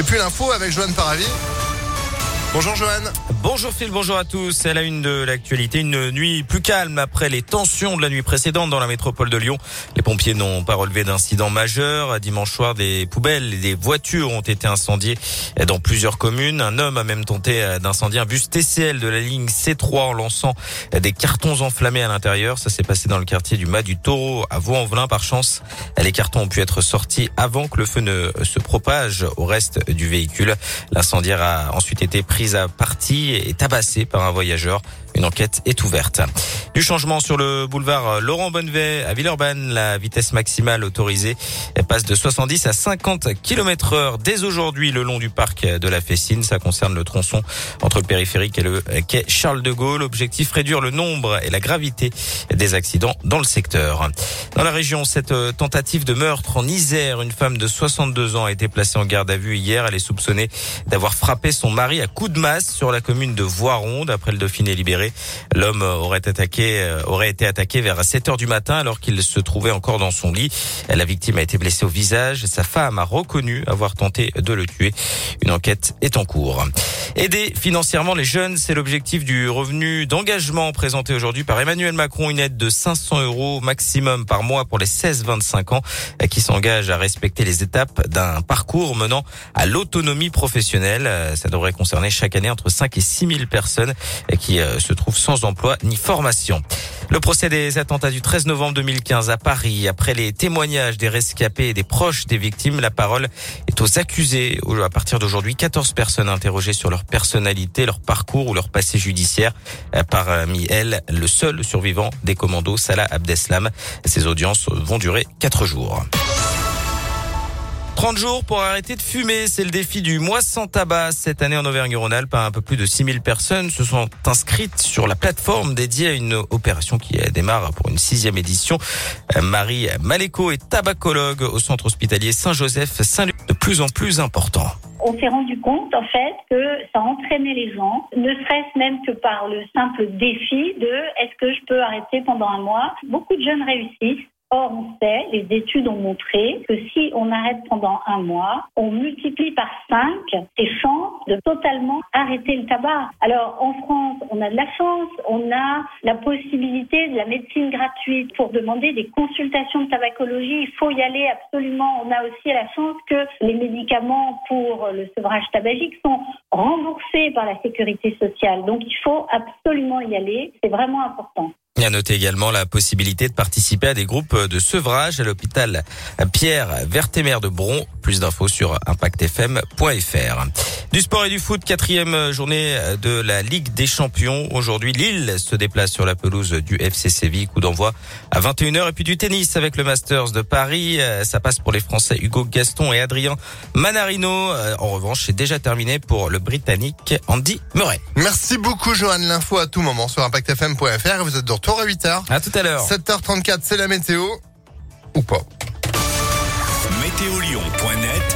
Et puis l'info avec Joanne Paravi. Bonjour Joanne. Bonjour Phil, bonjour à tous. C'est la une de l'actualité. Une nuit plus calme après les tensions de la nuit précédente dans la métropole de Lyon. Les pompiers n'ont pas relevé d'incidents majeurs. Dimanche soir, des poubelles et des voitures ont été incendiées dans plusieurs communes. Un homme a même tenté d'incendier un bus TCL de la ligne C3 en lançant des cartons enflammés à l'intérieur. Ça s'est passé dans le quartier du Mas du Taureau à Vaux-en-Velin. Par chance, les cartons ont pu être sortis avant que le feu ne se propage au reste du véhicule. L'incendiaire a ensuite été pris prise à partie et tabassée par un voyageur. Une enquête est ouverte. Du changement sur le boulevard Laurent Bonnevet à Villeurbanne. La vitesse maximale autorisée passe de 70 à 50 km heure dès aujourd'hui le long du parc de la Fessine. Ça concerne le tronçon entre le périphérique et le quai Charles de Gaulle. Objectif réduire le nombre et la gravité des accidents dans le secteur. Dans la région, cette tentative de meurtre en Isère, une femme de 62 ans a été placée en garde à vue hier. Elle est soupçonnée d'avoir frappé son mari à coups de masse sur la commune de Voiron. D'après le Dauphiné libéré, l'homme aurait attaqué, euh, aurait été attaqué vers 7 heures du matin alors qu'il se trouvait encore dans son lit. La victime a été blessée au visage. Sa femme a reconnu avoir tenté de le tuer. Une enquête est en cours. Aider financièrement les jeunes, c'est l'objectif du revenu d'engagement présenté aujourd'hui par Emmanuel Macron. Une aide de 500 euros maximum par mois pour les 16-25 ans qui s'engagent à respecter les étapes d'un parcours menant à l'autonomie professionnelle. Ça devrait concerner chaque année entre 5 et 6 000 personnes qui euh, se trouvent sans emploi ni formation. Le procès des attentats du 13 novembre 2015 à Paris. Après les témoignages des rescapés et des proches des victimes, la parole est aux accusés. À partir d'aujourd'hui, 14 personnes interrogées sur leur personnalité, leur parcours ou leur passé judiciaire. Parmi elles, le seul survivant des commandos, Salah Abdeslam. Ces audiences vont durer 4 jours. 30 jours pour arrêter de fumer, c'est le défi du mois sans tabac. Cette année en Auvergne-Rhône-Alpes, un peu plus de 6000 personnes se sont inscrites sur la plateforme dédiée à une opération qui démarre pour une sixième édition. Marie Maléco est tabacologue au centre hospitalier Saint-Joseph, Saint-Luc, de plus en plus important on s'est rendu compte en fait que ça entraînait les gens, ne serait-ce même que par le simple défi de est-ce que je peux arrêter pendant un mois? Beaucoup de jeunes réussissent. Or, on sait, les études ont montré que si on arrête pendant un mois, on multiplie par cinq ses chances totalement arrêter le tabac. Alors, en France, on a de la chance, on a la possibilité de la médecine gratuite pour demander des consultations de tabacologie. Il faut y aller absolument. On a aussi la chance que les médicaments pour le sevrage tabagique sont remboursés par la sécurité sociale. Donc, il faut absolument y aller. C'est vraiment important. Il a noté également la possibilité de participer à des groupes de sevrage à l'hôpital Pierre Vertémer de Bron. Plus d'infos sur impactfm.fr. Du sport et du foot, quatrième journée de la Ligue des Champions. Aujourd'hui, Lille se déplace sur la pelouse du FC Séville. Coup d'envoi à 21h. Et puis du tennis avec le Masters de Paris. Ça passe pour les Français Hugo Gaston et Adrien Manarino. En revanche, c'est déjà terminé pour le Britannique Andy Murray. Merci beaucoup, Johan. L'info à tout moment sur impactfm.fr. Vous êtes de retour à 8h. À tout à l'heure. 7h34, c'est la météo. Ou pas. Météolion.net